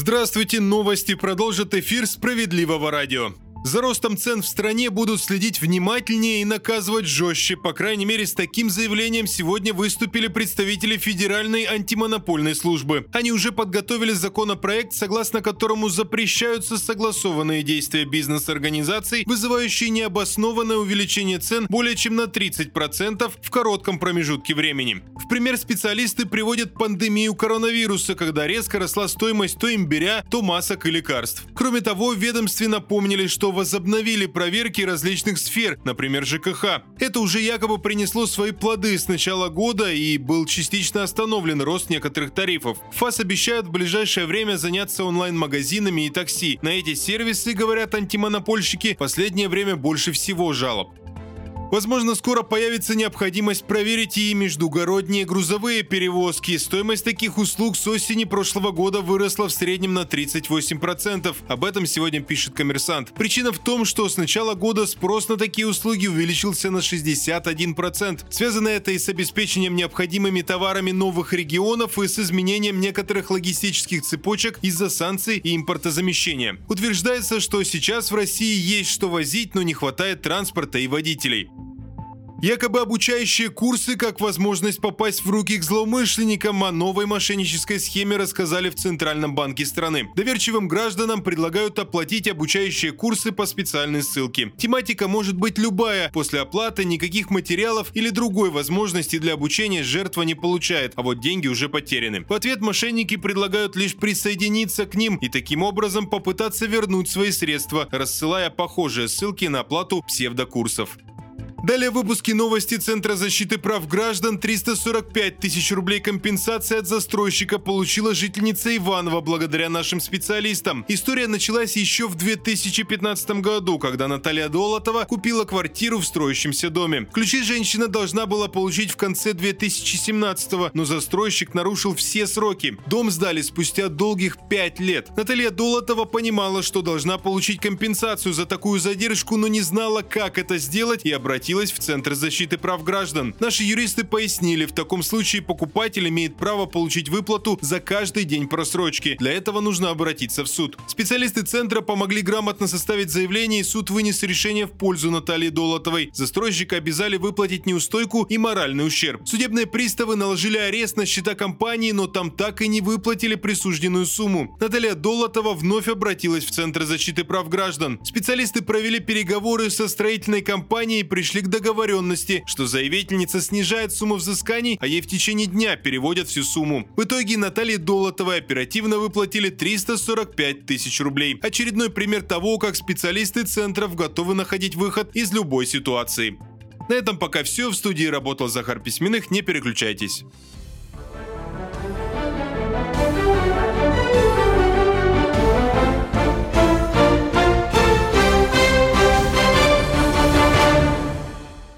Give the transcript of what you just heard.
Здравствуйте, новости продолжат эфир «Справедливого радио». За ростом цен в стране будут следить внимательнее и наказывать жестче. По крайней мере, с таким заявлением сегодня выступили представители Федеральной антимонопольной службы. Они уже подготовили законопроект, согласно которому запрещаются согласованные действия бизнес-организаций, вызывающие необоснованное увеличение цен более чем на 30% в коротком промежутке времени. В пример специалисты приводят пандемию коронавируса, когда резко росла стоимость то имбиря, то масок и лекарств. Кроме того, в ведомстве напомнили, что что возобновили проверки различных сфер, например, ЖКХ. Это уже якобы принесло свои плоды с начала года и был частично остановлен рост некоторых тарифов. ФАС обещают в ближайшее время заняться онлайн-магазинами и такси. На эти сервисы, говорят антимонопольщики, последнее время больше всего жалоб. Возможно, скоро появится необходимость проверить и междугородние грузовые перевозки. Стоимость таких услуг с осени прошлого года выросла в среднем на 38%. Об этом сегодня пишет коммерсант. Причина в том, что с начала года спрос на такие услуги увеличился на 61%. Связано это и с обеспечением необходимыми товарами новых регионов и с изменением некоторых логистических цепочек из-за санкций и импортозамещения. Утверждается, что сейчас в России есть что возить, но не хватает транспорта и водителей. Якобы обучающие курсы как возможность попасть в руки к злоумышленникам о новой мошеннической схеме рассказали в Центральном банке страны. Доверчивым гражданам предлагают оплатить обучающие курсы по специальной ссылке. Тематика может быть любая. После оплаты никаких материалов или другой возможности для обучения жертва не получает, а вот деньги уже потеряны. В ответ мошенники предлагают лишь присоединиться к ним и таким образом попытаться вернуть свои средства, рассылая похожие ссылки на оплату псевдокурсов. Далее в выпуске новости Центра защиты прав граждан 345 тысяч рублей компенсации от застройщика получила жительница Иванова благодаря нашим специалистам. История началась еще в 2015 году, когда Наталья Долотова купила квартиру в строящемся доме. Ключи женщина должна была получить в конце 2017 но застройщик нарушил все сроки. Дом сдали спустя долгих 5 лет. Наталья Долотова понимала, что должна получить компенсацию за такую задержку, но не знала, как это сделать и обратилась обратилась в Центр защиты прав граждан. Наши юристы пояснили, в таком случае покупатель имеет право получить выплату за каждый день просрочки. Для этого нужно обратиться в суд. Специалисты Центра помогли грамотно составить заявление, и суд вынес решение в пользу Натальи Долотовой. Застройщика обязали выплатить неустойку и моральный ущерб. Судебные приставы наложили арест на счета компании, но там так и не выплатили присужденную сумму. Наталья Долотова вновь обратилась в Центр защиты прав граждан. Специалисты провели переговоры со строительной компанией и пришли пришли договоренности, что заявительница снижает сумму взысканий, а ей в течение дня переводят всю сумму. В итоге Наталье Долотовой оперативно выплатили 345 тысяч рублей. Очередной пример того, как специалисты центров готовы находить выход из любой ситуации. На этом пока все. В студии работал Захар Письменных. Не переключайтесь.